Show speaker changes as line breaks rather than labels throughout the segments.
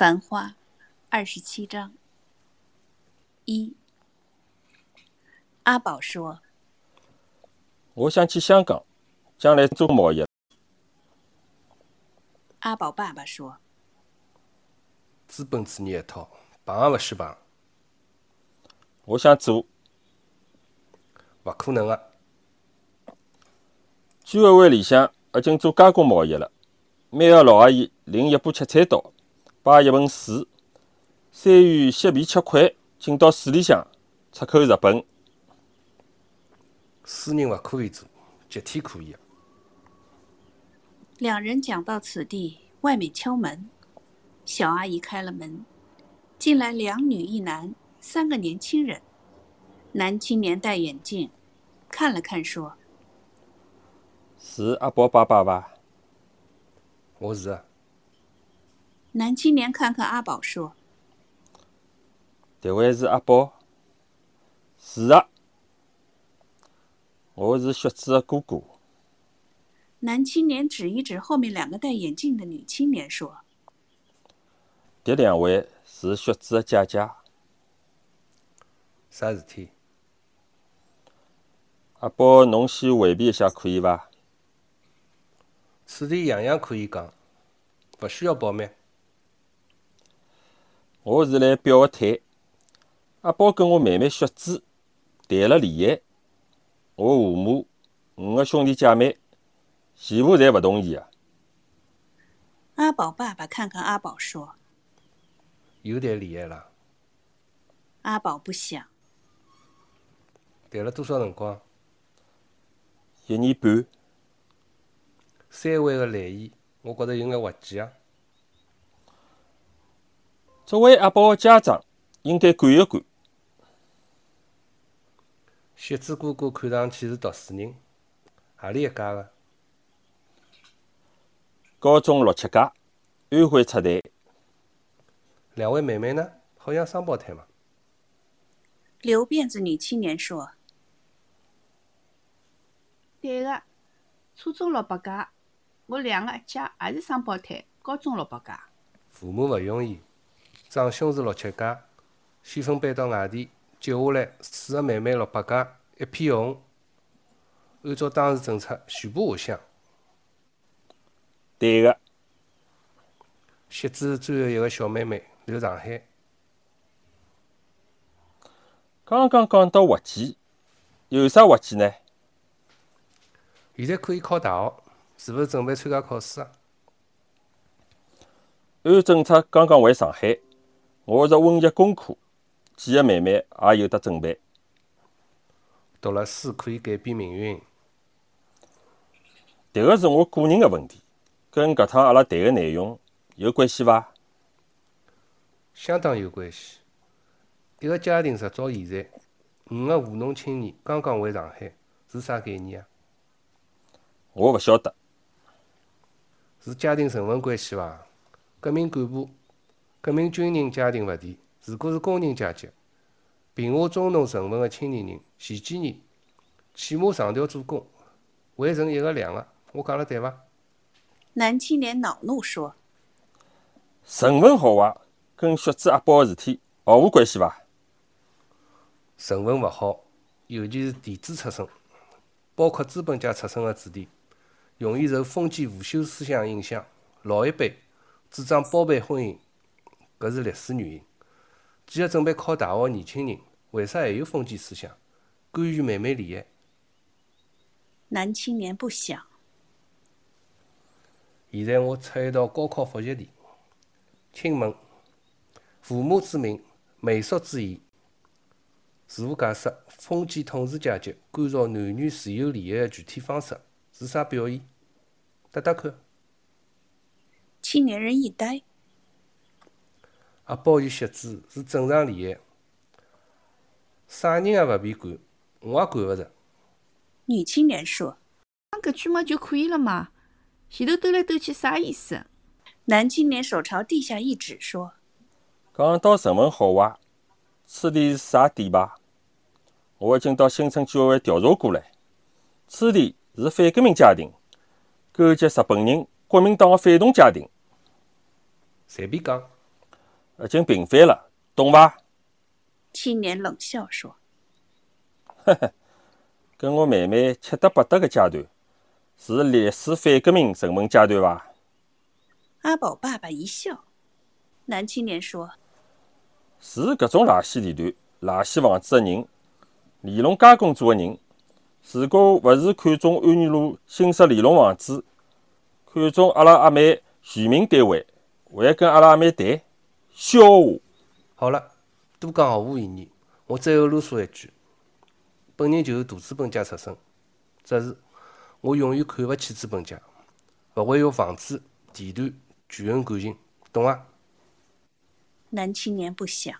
繁花二十七章一。阿宝说：“
我想去香港，将来做贸易。”
阿宝爸爸说：“
资本主义一套，碰也勿许碰。”
我想做，
勿可能啊。
居委会里向已经做加工贸易了。每个老阿姨领一把切菜刀，摆一盆水，三元削皮切块，进到水里向，出口日本。
私人勿可以做，集体可以。
两人讲到此地，外面敲门，小阿姨开了门，进来两女一男，三个年轻人。男青年戴眼镜，看了看，说：“
是阿宝爸爸吧？”
我是啊。
男青年看看阿宝说：“
迭位是阿宝。”“是啊，我是雪子的哥哥。”
男青年指一指后面两个戴眼镜的女青年说：“
迭两位是雪子的姐姐。”“
啥事体？”“
阿宝，侬先回避一下，可以伐？”
此地样样可以讲，勿需要保密。
我是来表个态。阿宝跟我妹妹雪子谈了恋爱，我父母、五个兄弟姐妹、全部侪勿同意啊。
阿宝爸爸看看阿宝说：“
又谈恋爱了？”
阿宝不想。
谈了多少辰光？
一年半。
三位的来意，我觉着有眼滑稽啊。
作为阿宝的家长，应该管一管。
雪子哥哥看上去是读书人，何里一家的？
高中六七届，安徽出台。
两位妹妹呢？好像双胞胎嘛。
留辫子女青年说：“
对个，初中六八届。”我两个阿姐也是双胞胎，高中六八届。
父母勿容易，长兄是六七届，先分班到外地，接下来四个妹妹六八届，一片红。按照当时政策，全部下乡。
对个。
雪子最后一个小妹妹留上海。
刚刚讲到滑稽，有啥滑稽呢？
现在可以考大学。是勿是准备参加考试啊？
按政策刚刚回上海，我是温习功课，几个妹妹也有得准备。
读了书可以改变命运，
迭个是我个人的问题，跟搿趟阿拉谈的内容有关系伐？
相当有关系。一个家庭直到现在，五个务农青年刚刚回上海，是啥概念啊？
我勿晓得。
是家庭成分关系伐？革命干部、革命军人家庭勿提，如果是工人阶级，贫下中农成分的青年人、前几年起码上调做工，会成一个两个，我讲了对伐？
男青年恼怒说：“
成分好坏跟血脂阿宝的事体毫无关系伐？
成分勿好，尤其是地主出身，包括资本家出身的子弟。”容易受封建腐朽思想影响，老一辈主张包办婚姻，搿是历史原因。几个准备考大学的年轻人，为啥还有封建思想，干预妹妹恋爱？
男青年不想。
现在我出一道高考复习题，请问：父母之命，媒妁之言，自我解释封建统治阶级干扰男女自由恋爱的具体方式是啥表现？答答看。
青年人一呆。
阿宝与雪子是正常恋爱，啥人也勿必管，我也管勿着。
女青年说：“
讲搿句嘛就可以了嘛，前头兜来兜去啥意思？”
男青年手朝地下一指说：“
讲到成分好坏，此地是啥地吧？我已经到新村居委会调查过了，此地是反革命家庭。”勾结日本人、国民党的反动家庭，
随便讲。
已经平反了，懂伐？
青年冷笑说：“呵 呵
跟我妹妹七搭八搭个阶段，是历史反革命成文阶段伐？”
阿宝爸爸一笑。男青年说：“
是搿种垃圾地段、垃圾房子的人，尼龙加工组的人，如果勿是看中安源路新式尼龙房子，看中阿拉阿妹全民单位，会跟阿拉阿妹谈笑话。”
好了，多讲毫无意义。我最后啰嗦一句：本人就是大资本家出身，只是我永远看勿起资本家，勿会有房子、地段权衡感情，懂伐？
男青年不想。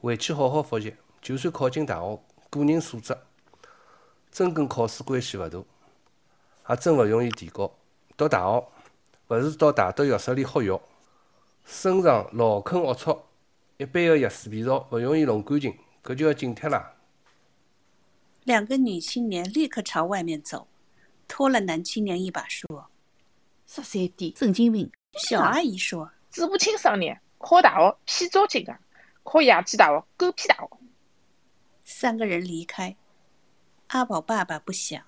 回去好好复习，就算考进大学，个人素质真跟考试关系勿大，也真勿容易提高。读大学勿是到大德浴室里喝药，身上老坑龌龊，一般的药水味道勿容易弄干净，搿就要警惕啦。
两个女青年立刻朝外面走，拖了男青年一把说：“
十三点，神经病。”
小阿姨说。
嘴巴清爽点，考大学屁糟劲啊！考野鸡大学，狗屁大学。
三个人离开，阿宝爸爸不想。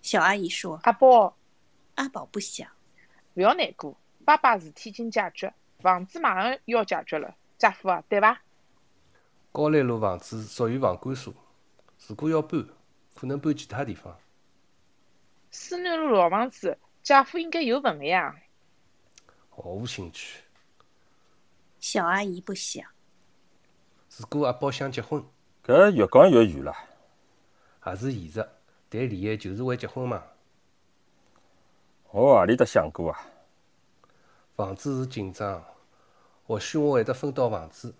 小阿姨说：“
阿宝，
阿宝不想，
不要难过，爸爸事体已经解决，房子马上要解决了，姐夫啊，对伐？”
高兰路房子属于房管所，如果要搬，可能搬其他地方。
思南路老房子，姐夫应该有份个呀。
毫无兴趣。
小阿姨不想。
如果阿宝想结婚，
搿越讲越远了。
也是现实，谈恋爱就是为结婚嘛。
我何里搭想过啊？
房子是紧张，或许我会得分到房子，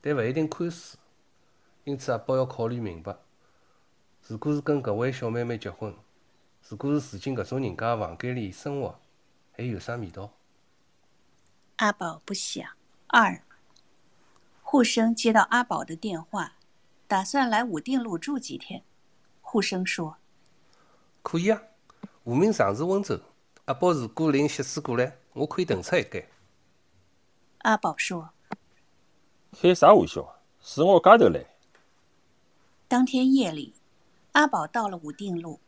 但勿一定看书。因此阿宝要考虑明白，如果是跟搿位小妹妹结婚，如果是住进搿种人家房间里生活，还有啥味道？
阿宝不想。二，护生接到阿宝的电话，打算来武定路住几天。护生说：“
可以啊，无名常住温州。阿宝如果领媳妇过来，我可以腾出一间。”
阿宝说：“
开啥玩笑？是我家头来。”
当天夜里，阿宝到了武定路，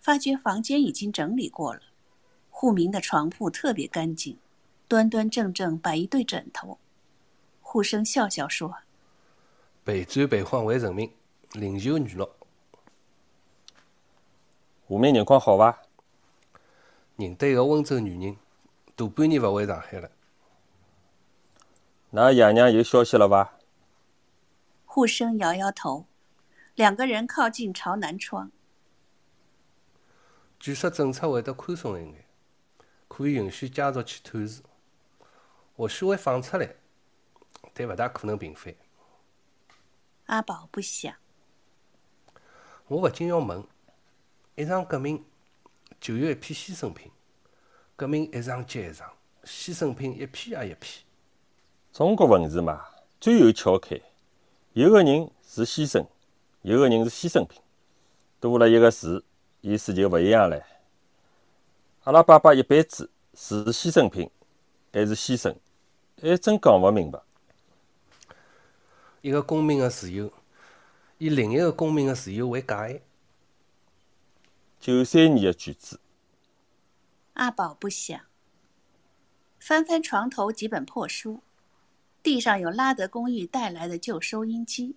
发觉房间已经整理过了，户明的床铺特别干净。端端正正摆一对枕头，护生笑笑说：“
陪醉陪欢为人民，领袖女乐。
下面情况好伐？
认得一个温州女人，大半年勿回上海了。
㑚爷娘有消息了伐？
护生摇摇头，两个人靠近朝南窗。
据说政策会得宽松一眼，可以允许家属去探视。或许会放出来，但勿大可能平反。
阿宝不想。
我勿禁要问：一场革命就有一批牺牲品，革命一场接一场，牺牲品一批也一批。
中国文字嘛，最有巧开，有个人是牺牲，有个人是牺牲品，多了一个字，意思就勿一样了。阿拉爸爸一辈子是牺牲品，还是牺牲？还真讲勿明白。
一个公民的自由，以另一个公民的自由为界限。
九三年的句子。
阿宝不想。翻翻床头几本破书，地上有拉德公寓带来的旧收音机，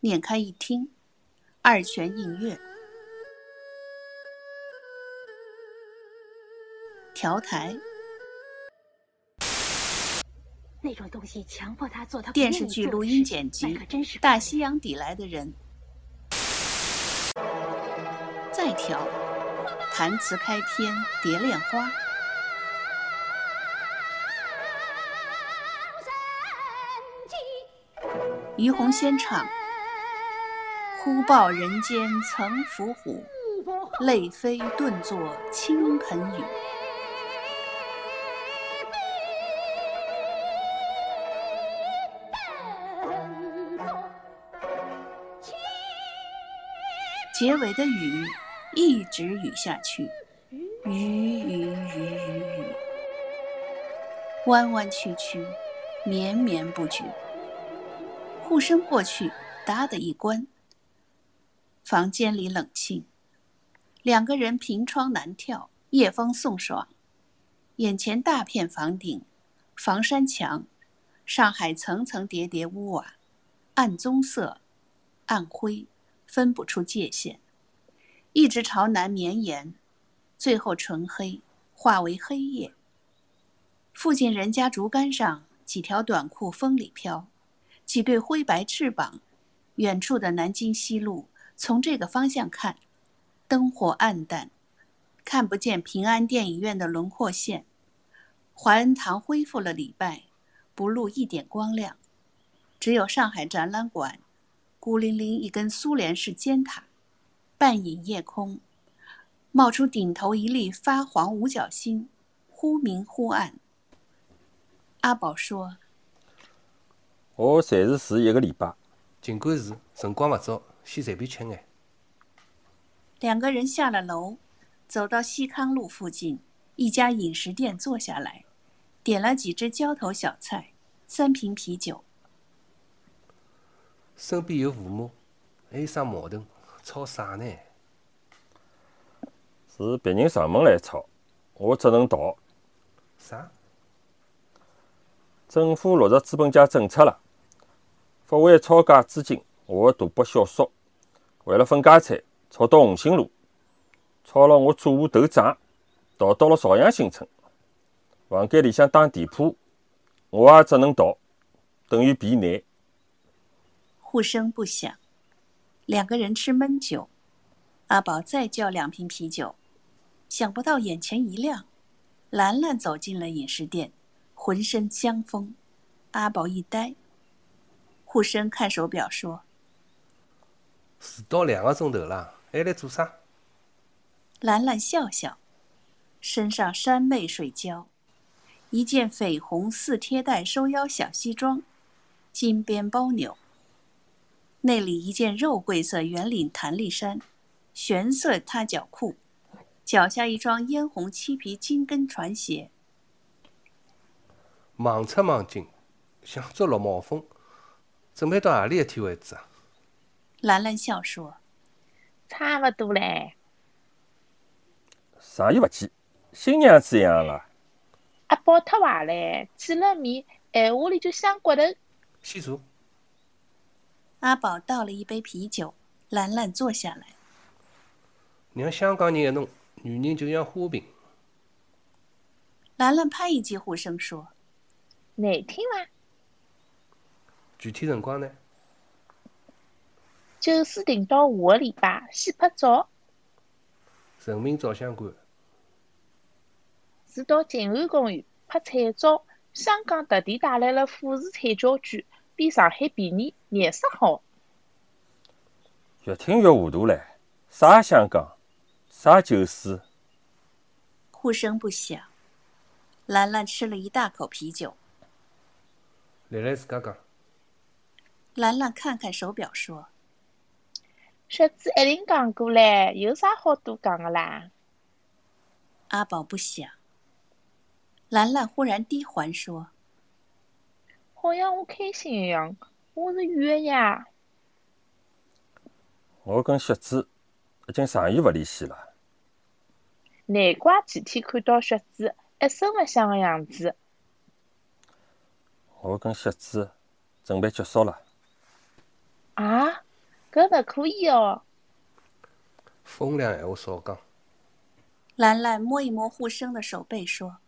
捻开一听，二泉映月，调台。
那种东西强迫他做他
电视剧录音剪辑，大西洋底来的人，再调，弹词开篇，蝶恋花，于洪先唱，忽报人间曾伏虎，泪飞顿作倾盆雨。结尾的雨一直雨下去，雨雨雨雨雨。弯弯曲曲，绵绵不绝。护生过去，哒的一关。房间里冷清，两个人凭窗难眺，夜风送爽。眼前大片房顶，房山墙，上海层层叠叠屋瓦，暗棕色，暗灰，分不出界限，一直朝南绵延，最后纯黑，化为黑夜。附近人家竹竿上，几条短裤风里飘，几对灰白翅膀。远处的南京西路，从这个方向看，灯火暗淡，看不见平安电影院的轮廓线。怀恩堂恢复了礼拜，不露一点光亮，只有上海展览馆，孤零零一根苏联式尖塔，半隐夜空，冒出顶头一粒发黄五角星，忽明忽暗。阿宝说：“
我暂时住一个礼拜。
尽管是辰光勿早，先随便吃眼。”
两个人下了楼，走到西康路附近一家饮食店坐下来。点了几只浇头小菜，三瓶啤酒。
身边有父母，还有啥矛盾？吵啥呢？
是别人上门来吵，我只能逃。
啥？
政府落实资本家政策了，发还抄家资金，我的大伯小叔为了分家产，炒到红星路，炒了我祖母头涨，逃到了朝阳新村。房间里向打地铺，我也只能逃，等于避难。
呼声不响，两个人吃闷酒。阿宝再叫两瓶啤酒，想不到眼前一亮，兰兰走进了饮食店，浑身香风。阿宝一呆。护生看手表说：“
迟到两个钟头了，还来做啥？”
兰兰笑笑，身上山媚水娇。一件绯红四贴带收腰小西装，金边包纽。内里一件肉桂色圆领弹力衫，玄色踏脚裤，脚下一双嫣红漆皮金跟船鞋。
忙出忙进，想捉落毛风，准备到何里一天为止啊？
兰兰笑说：“
差不多嘞。”
啥也勿急，新娘子一样了。
阿宝太坏了，见了面，闲话里就想骨头。
先坐。
阿宝倒了一杯啤酒，兰兰坐下来。
让香港人一弄，女人就像花瓶。
兰兰拍一记呼声说：“
难听伐？”
具体辰光呢？
就是定到下个礼拜，先拍照。
人民照相馆。
是到静安公园拍彩照，香港特地带来了富士彩胶卷，比上海便宜，颜色好。
越听越糊涂嘞，啥香港，啥酒水？
呼声不响。兰兰吃了一大口啤酒。
来来，自家讲。
兰兰看看手表说：“
雪子一定讲过嘞，有啥好多讲的啦？”
阿宝不想。兰兰忽然低缓说：“
好像我开心一样，我是远的呀。”
我跟雪子已经长远勿联系了。
难怪前天看到雪子一声勿响的样子。
我跟雪子准备结束了。
啊，搿勿可以哦！
风凉闲话少讲。
兰兰摸一摸护生的手背说。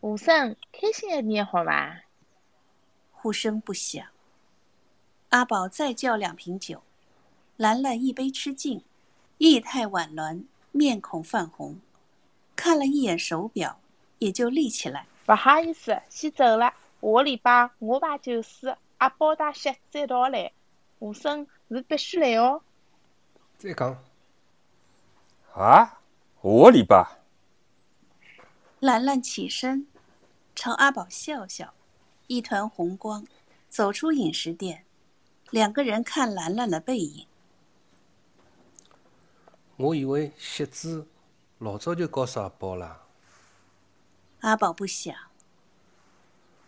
无声，开心一点好伐？
呼声不响。阿宝再叫两瓶酒，兰兰一杯吃尽，意态婉鸾，面孔泛红，看了一眼手表，也就立起来。
不好意思，先走了。下个礼拜我排酒水，阿宝带雪子一道来，武生是必须来哦。
再讲。
啊，下个礼拜。
兰兰起身，朝阿宝笑笑，一团红光，走出饮食店。两个人看兰兰的背影。
我以为雪子老早就告诉阿宝了。
阿宝不想。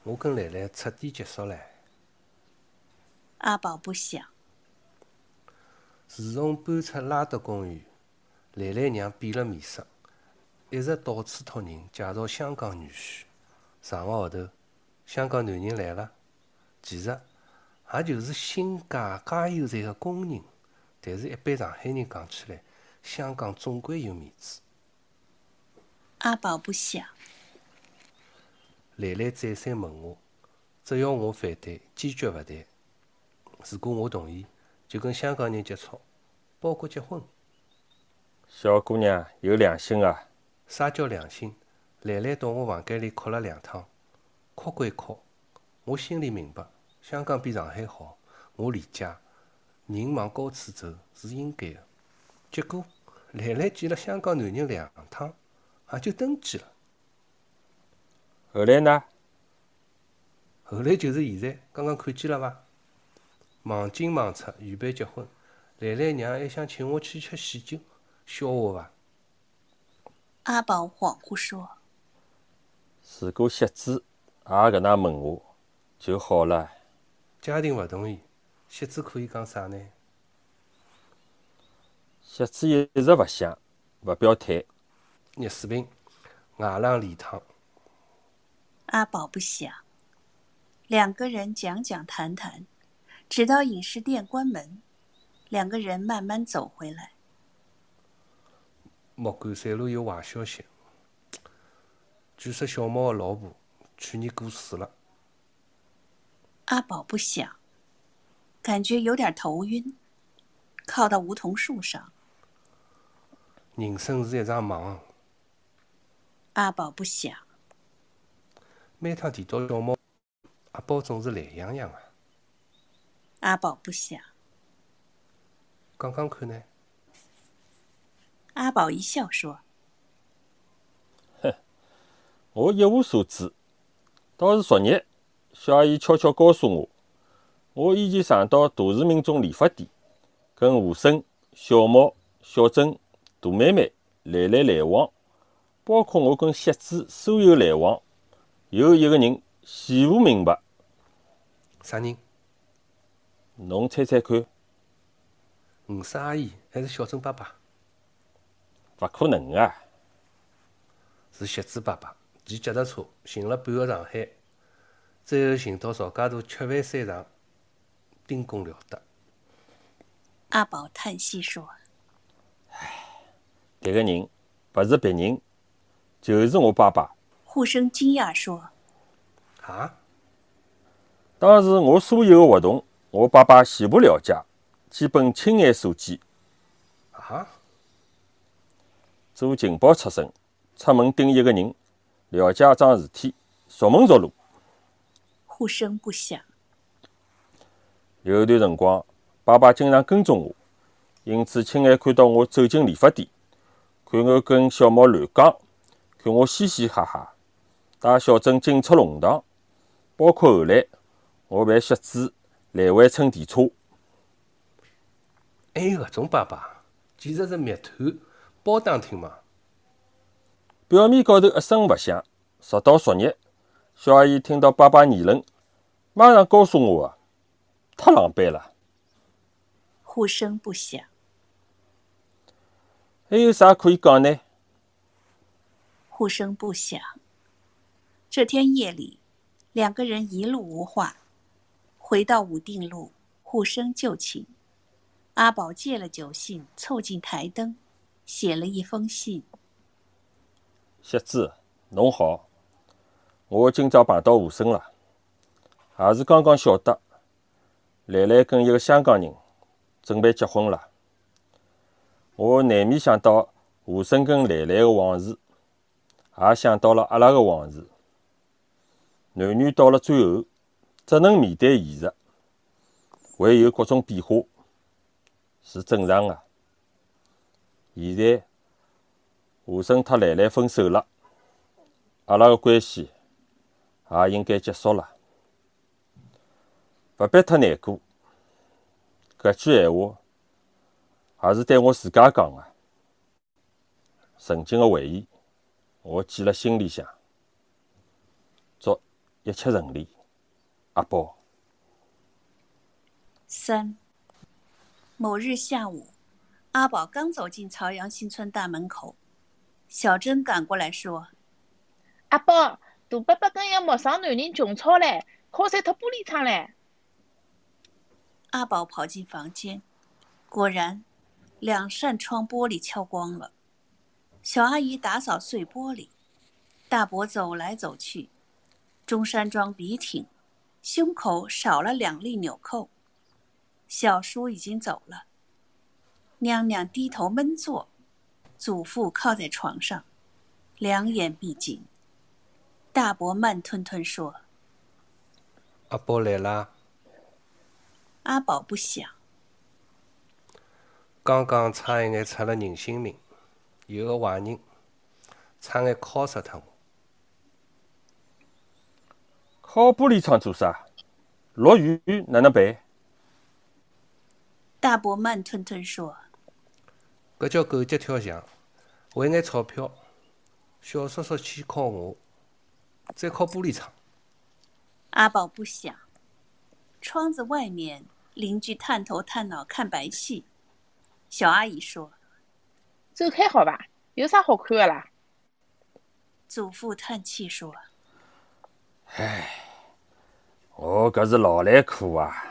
我跟兰兰彻底结束了。
阿宝不想。
自从搬出拉德公寓，兰兰娘变了面色，一直到处托人介绍香港女婿。上个号头，香港男人来了，其实也就是新界加油站个工人。但是，一般上海人讲起来，香港总归有面子。
阿宝不想。
兰兰再三问我，只要我反对，坚决勿谈。如果我同意，就跟香港人接触，包括结婚。
小姑娘有良心啊！
啥叫良心？兰兰到我房间里哭了两趟，哭归哭，我心里明白，香港比上海好，我理解。人往高处走是应该的。结果，兰兰见了香港男人两趟，也就登记了。
后来呢？
后来就是现在，刚刚看见了伐？忙进忙出，预备结婚。兰兰娘还想请我去吃喜酒，笑话伐？
阿宝恍惚说：“
如果席子也搿能问我，就好了。”
家庭勿同意，席子可以讲啥呢？
席子一直勿想，勿表态。
热水瓶，外冷里烫。
阿宝不想，两个人讲讲谈谈，直到饮食店关门，两个人慢慢走回来。
莫干山路有坏消息，据说小猫的老婆去年过世了。
阿宝不想，感觉有点头晕，靠到梧桐树上。
人生是一场梦。
阿宝不想。
每趟提到小猫，阿宝总是懒洋洋的。
阿宝不想。
讲讲看呢？
阿宝一笑说：“
哼，我一无所知。倒是昨日，小阿姨悄悄告诉我，我以前常到大市民中理发店，跟吴生、小毛、小珍、大妹妹来来来往，包括我跟席子所有来往。”有一个人全部明白，
啥人？
侬猜猜看。
吴三阿姨还是小郑爸爸？
勿可能啊！
是席子爸爸骑脚踏车寻了半个上海，最后寻到曹家渡吃饭山上，丁公了得。
阿宝叹息说：“
唉，迭个人勿是别人，就是我爸爸。”
护生惊讶说：“
啊！
当时我所有的活动，我爸爸全部了解，基本亲眼所见。
啊！
做情报出身，出门盯一个人，了解桩事体，熟门熟路。
呼声不响。
有一段辰光，爸爸经常跟踪我，因此亲眼看到我走进理发店，看我跟小毛乱讲，看我嘻嘻哈哈。带小珍进出弄堂，包括后来我陪雪子来回乘电车。
还有搿种爸爸，简直是密探包打听嘛！
表面高头一声勿响，直到昨日，小阿姨听到爸爸议论，马上告诉我啊，太狼狈了。
呼声不响。
还有啥可以讲呢？
呼声不响。这天夜里，两个人一路无话。回到武定路，互生就寝。阿宝借了酒信，凑近台灯，写了一封信。
席子，侬好，我今朝碰到吴生了，也是刚刚晓得，兰兰跟一个香港人准备结婚了。我难免想到吴生跟兰兰的往事，也想到了阿拉的往事。男女到了最后，只能面对现实，会有各种变化，是正常的。现在，吴生和兰兰分手了，阿拉的关系也应该结束了，勿必太难过。搿句闲话也是对我自家讲的，曾经的回忆，我记辣心里向。祝一切顺利。阿宝，
三。某日下午，阿宝刚走进朝阳新村大门口，小珍赶过来说：“
阿宝，大伯伯跟一个陌生男人穷吵嘞，敲碎脱玻璃窗嘞。”
阿宝跑进房间，果然，两扇窗玻璃敲光了。小阿姨打扫碎玻璃，大伯走来走去，中山装笔挺，胸口少了两粒纽扣。小叔已经走了。娘娘低头闷坐，祖父靠在床上，两眼闭紧。大伯慢吞吞说：“
阿宝来啦。”
阿宝不响。
刚刚差一眼出了人性命，有个坏人差眼敲死脱我。
敲玻璃窗做啥？落雨哪能办？
大伯慢吞吞说：“
搿叫狗急跳墙，为眼钞票，小叔叔去敲我，再敲玻璃窗。”
阿宝不想。窗子外面，邻居探头探脑看白戏。小阿姨说：“
走开好吧，有啥好看的啦？”
祖父叹气说：“
唉，我搿是老来苦啊。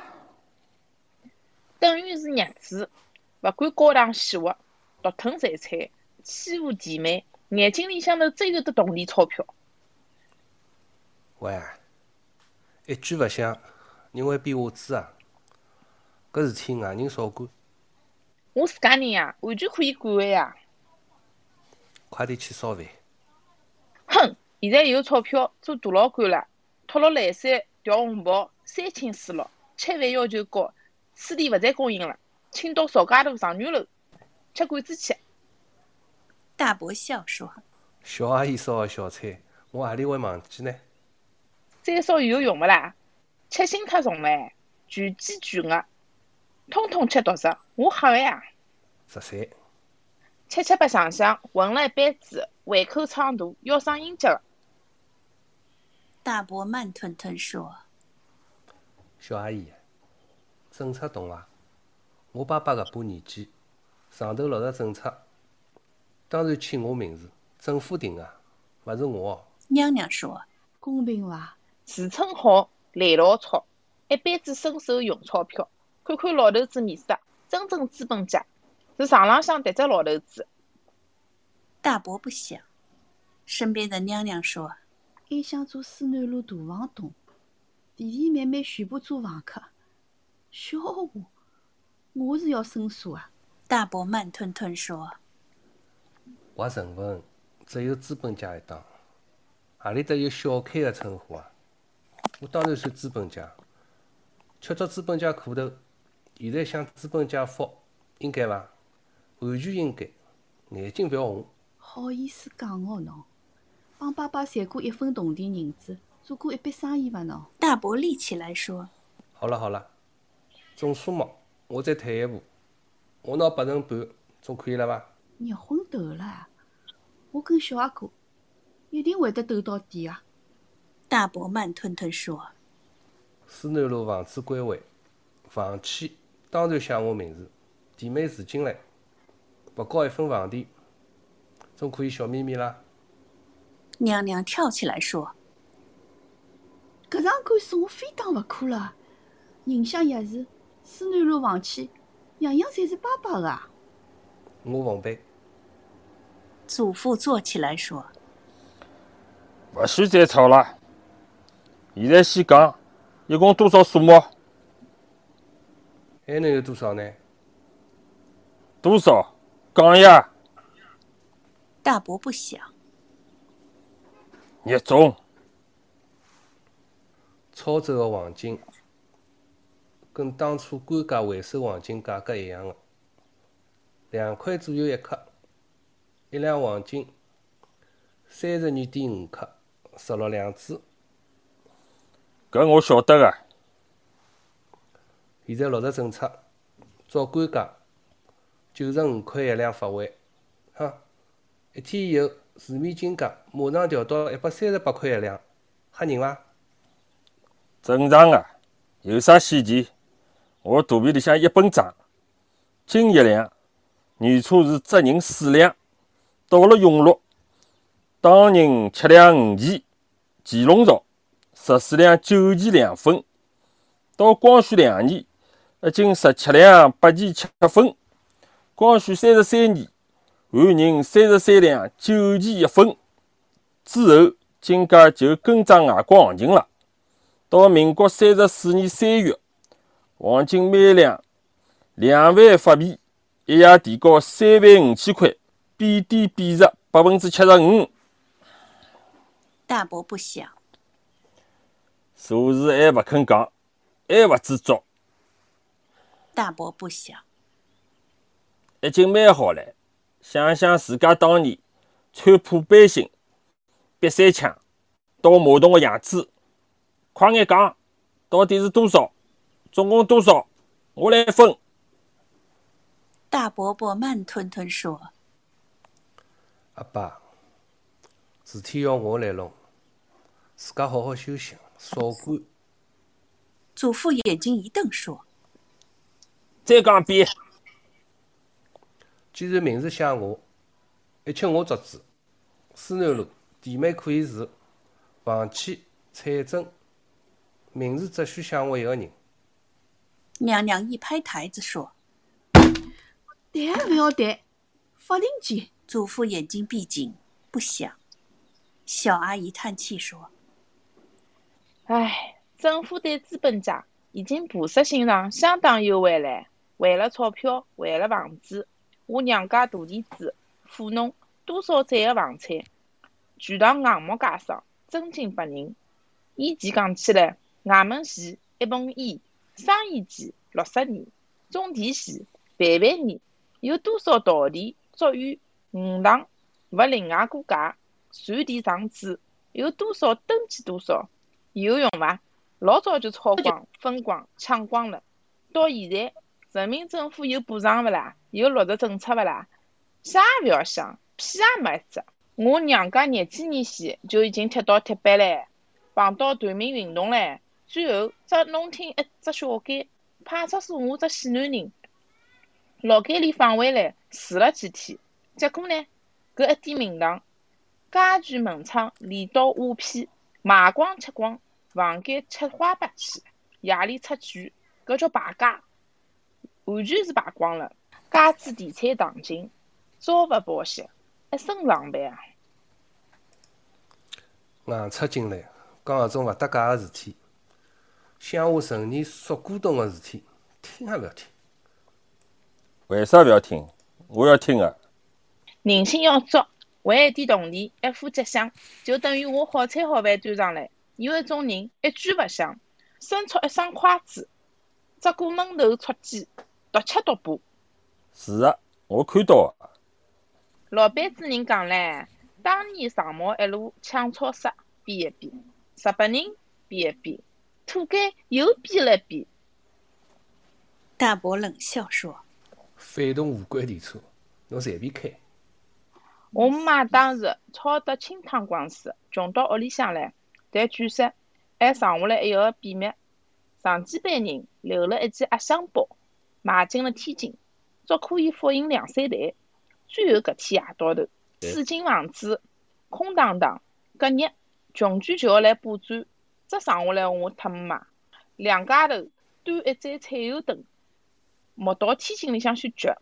等于是逆子，勿管高堂细滑，独吞财产，欺负弟妹，眼睛里向头只有得铜钿钞票。
喂，一句勿响。人会变佤子啊！搿事体外人少管。
我自家人呀，完全可以管个呀。
快点去烧饭。
哼！现在有钞票做大老倌了，脱了蓝衫，调红袍，三亲四老，吃饭要求高，水电勿再供应了，请到邵家渡上元楼吃馆子去。
大伯笑说：“
小阿姨烧个小菜，我何里会忘记呢？
再烧有用勿啦？”吃心太重唻，全鸡全鸭，通通吃毒食，我吓个呀！
十三，
七七八想想，混了一辈子，胃口撑大，要上阴脚了。
大伯慢吞吞说：“
小阿姨，政策懂伐？我爸爸搿把年纪，上头落实政策，当然签我名字，政府定个，勿是我。”
娘娘说：“
公平伐？
自称好。”来老钞，一辈子伸手用钞票，看看老头子面色，真正资本家是床浪向迭只老头子。
大伯不响，身边的娘娘说：“
还想做思南路大房东，弟弟妹妹全部做房客，笑话！我是要申诉啊！”
大伯慢吞吞说：“
我成分只有资本家一档，何里搭有小开的称呼啊？”我当然算资本家，吃着资本家苦头，现在向资本家福，应该伐？完全应该，眼睛勿要红。
好意思讲哦，侬帮爸爸赚过一分铜钿银子，做过一笔生意伐？侬
大伯立起来说：“
好了好了，总数嘛，我再退一步，我拿八成半，总可以了伐？”
热昏头了，我跟小阿哥一定会得斗到底啊！
大伯慢吞吞说：“
思南路房子归还，房契当然写我名字。弟妹住进来，勿交一分房钿，总可以笑眯眯啦。”
娘娘跳起来说：“
搿场官司我非打勿可了。宁乡业事，思南路房契，样样侪是爸爸的。”
我奉陪。
祖父坐起来说：“
勿许再吵了。”现在先讲，一共多少数目？
还能有多少呢？
多少？讲呀！
大伯不响。
一中。
操州的黄金，跟当初官价回收黄金价格一样的，两块左右一克。一两黄金，三十二点五克，十六两子。
搿我晓得个。
现在落实政策，照官价九十五块一两发还，哈，一天以后市面金价马上调到一百三十八块一两，吓人伐？
正常个，有啥稀奇？我肚皮里向一本账，金一两，年初是责任四两，到了永乐，当人七两五钱，乾隆朝十四两九钱两分，到光绪两年，一斤十七两八钱七分，光绪三十三年，换银三十三两九钱一分，之后金价就跟涨外国行情了。到民国三十四年三月，黄金每两两万法币，一夜提高三万五千块，贬低贬值百分之七十五。
大伯不想，
啥事还勿肯讲，还勿知足，
大伯不想，
已经蛮好了。想想自家当年穿破背心、别三枪、倒马桶个样子。快眼讲，到底是多少？总共多少？我来分。
大伯伯慢吞吞说
阿爸，事体要我来弄，自家好好休息，少管。：“
祖父眼睛一瞪说，
再讲一遍，
既然名字写我，一切我做主。思南路地面可以住，房契彩证，名字只许写我一个人。
娘娘一拍台子说。
谈勿要谈，法庭见。
祖父眼睛闭紧，不想。小阿姨叹气说
唉，政府对资本家已经菩萨心肠相当优惠了。为了钞票，为了房子，我娘家大地主、富农多少载个房产，全当硬木架上，真金白银。以前讲起来，外门前一盆烟，生意钱六十年，种田线万万年，有多少稻田足有五塘，勿另外过界，传田上主，有多少登记多少，有用伐？老早就抄光、分光、抢光了。到现在，人民政府有补偿勿啦？有落实政策勿啦？啥也勿要想，屁也没一只。我娘家廿几年前就已经踢到铁板唻，碰到团民运动唻，最后只弄听一只小间，派出所我只死男人，牢监里放回来住了几天，结果呢，搿一点名堂，家具门窗连到瓦片，卖光吃光，房间吃花八起，夜里出去，搿叫败家，完全是败光了。家资地产荡尽，朝勿保夕，一身狼狈啊！
硬出进来讲搿种勿搭界个事体，想我承认属股东个事体，听也勿要听。
为啥勿要听？我要听个。
人心要足，还一点铜钿，一副吉祥，就等于我好菜好饭端上来。有一种人一句勿响，伸出一双筷子，只顾闷头戳鸡，独吃独补。
是个，我看到个。
老板主任讲唻，当年长毛一路抢超市，比一比；日本人比一比，土改又比了比。
大伯冷笑说
反动无轨电车，侬随便开。
我姆妈当时抄得清汤光水，穷到屋里向来，但据说还剩下来一个秘密：上几辈人留了一件压箱包，卖进了天津，足可以复印两三代。最后搿天夜到头，四进房子空荡荡，隔日穷举就要来补砖，只剩下来我特姆妈两家头端一盏菜油灯，摸到天井里向去掘。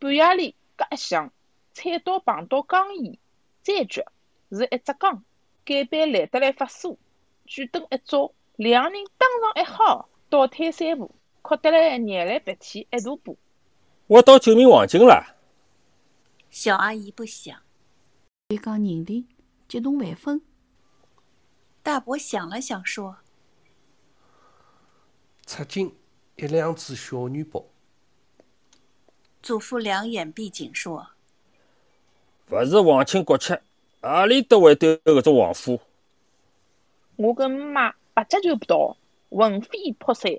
半夜里搿一响，菜刀碰到钢沿，再掘，是一只缸，盖板烂得来发酥，举灯一照，两人当场一薅，倒退三步，哭得来眼泪鼻涕一大把。
我到九命黄金了。
小阿姨不想。
伊讲认定，激动万分。
大伯想了想说
出进一两只小女宝，：“
祖父两眼闭紧说，
勿是皇亲国戚，何里搭会得搿种皇夫？
我跟姆妈八脚就跑，魂飞魄散。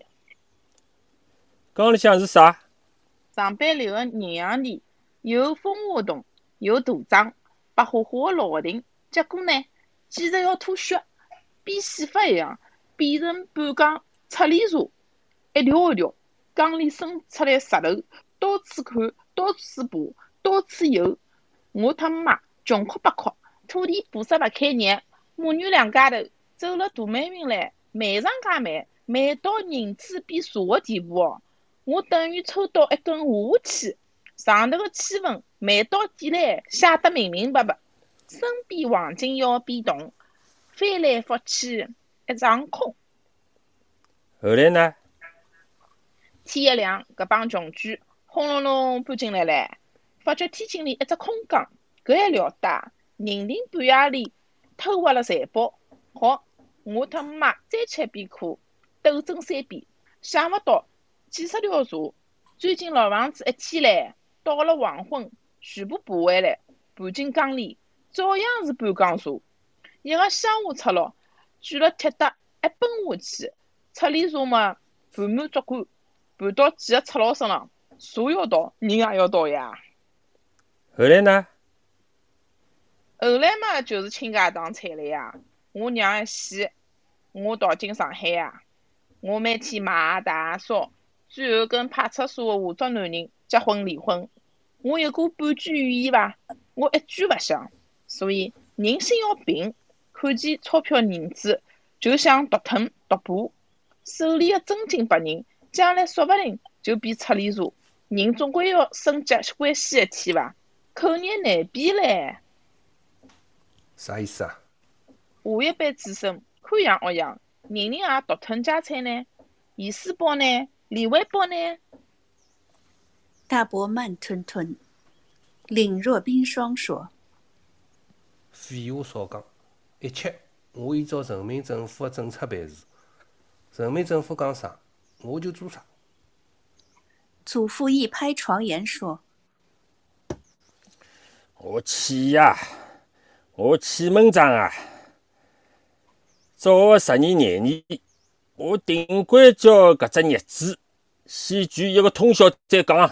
缸里向是啥？
上班留个日洋钿，有风华洞，有大庄，白花花个老亭。结果呢，简直要吐血，变戏法一样。变成半缸赤泥茶，一条一条，缸里伸出来石头，到处看，到处爬，到处游。我特妈穷哭八哭，土地菩萨勿开眼，母女两家头走了大霉运来，霉上加霉，霉到银子变茶个地步哦！我等于抽到一根下气，上头个气氛霉到底来，写得明明白白。身边黄金要变动，翻来覆去一场空。
后来呢？
天一亮，搿帮穷鬼轰隆隆搬进来唻，发觉天井里一只空缸，搿还了得？人定半夜里偷挖了财宝。好，我特妈再吃一遍苦，斗争三遍，想勿到几十条蛇，钻进老房子一天唻，到了黄昏，全部爬回来，盘进缸里。照样是半缸茶，一个乡下出落，举了铁搭一奔下去，赤泥茶嘛盘满竹竿，盘到几个赤佬身浪，茶要倒，人也要倒呀。
后来呢？
后来嘛就是倾家荡产了呀。我娘一死，我逃进上海呀。我每天买大烧，最后跟派出所的下作男人结婚离婚。我有过半句语言伐？我一句勿响。所以人心要平，看见钞票银子就想独吞独霸，手里的真金白银将来说不定就变赤泥茶。人总归要升级关系一天伐？口热难辨唻。
啥意思啊？
下一辈子孙看样学样，人人也独吞家产呢？遗书包呢？李维包呢？
大伯慢吞吞，凛若冰霜说。
废话少讲，一切我依照人民政府的政策办事。人民政府讲啥，我就做啥。
祖父一拍床沿说：“
我气呀，我气闷胀啊！早个十二廿年，我定规叫搿只日子，先举一个通宵再讲。”